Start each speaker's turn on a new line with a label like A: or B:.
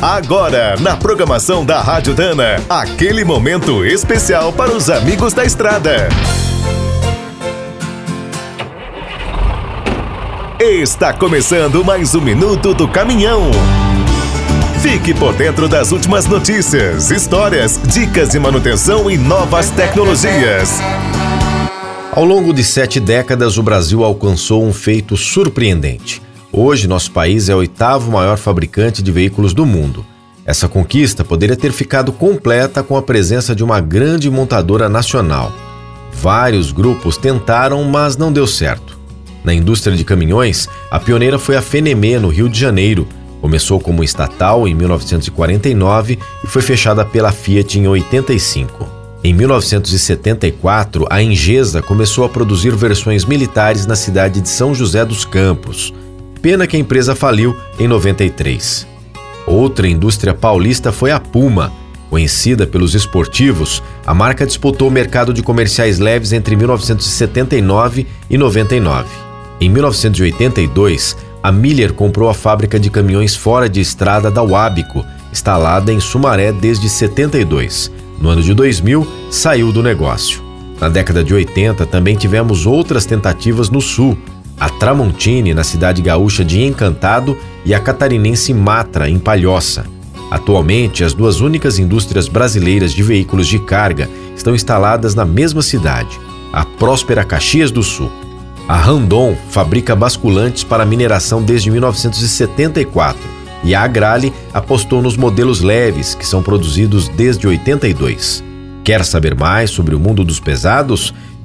A: Agora, na programação da Rádio Dana, aquele momento especial para os amigos da estrada. Está começando mais um minuto do caminhão. Fique por dentro das últimas notícias, histórias, dicas de manutenção e novas tecnologias.
B: Ao longo de sete décadas, o Brasil alcançou um feito surpreendente. Hoje, nosso país é o oitavo maior fabricante de veículos do mundo. Essa conquista poderia ter ficado completa com a presença de uma grande montadora nacional. Vários grupos tentaram, mas não deu certo. Na indústria de caminhões, a pioneira foi a Fenemê, no Rio de Janeiro. Começou como estatal em 1949 e foi fechada pela Fiat em 85. Em 1974, a Engesa começou a produzir versões militares na cidade de São José dos Campos. Pena que a empresa faliu em 93. Outra indústria paulista foi a Puma. Conhecida pelos esportivos, a marca disputou o mercado de comerciais leves entre 1979 e 99. Em 1982, a Miller comprou a fábrica de caminhões fora de estrada da Wabico, instalada em Sumaré desde 72. No ano de 2000, saiu do negócio. Na década de 80, também tivemos outras tentativas no sul, a Tramontine, na cidade gaúcha de Encantado, e a catarinense Matra, em Palhoça. Atualmente, as duas únicas indústrias brasileiras de veículos de carga estão instaladas na mesma cidade, a próspera Caxias do Sul. A Randon fabrica basculantes para mineração desde 1974 e a Agrale apostou nos modelos leves, que são produzidos desde 82. Quer saber mais sobre o mundo dos pesados?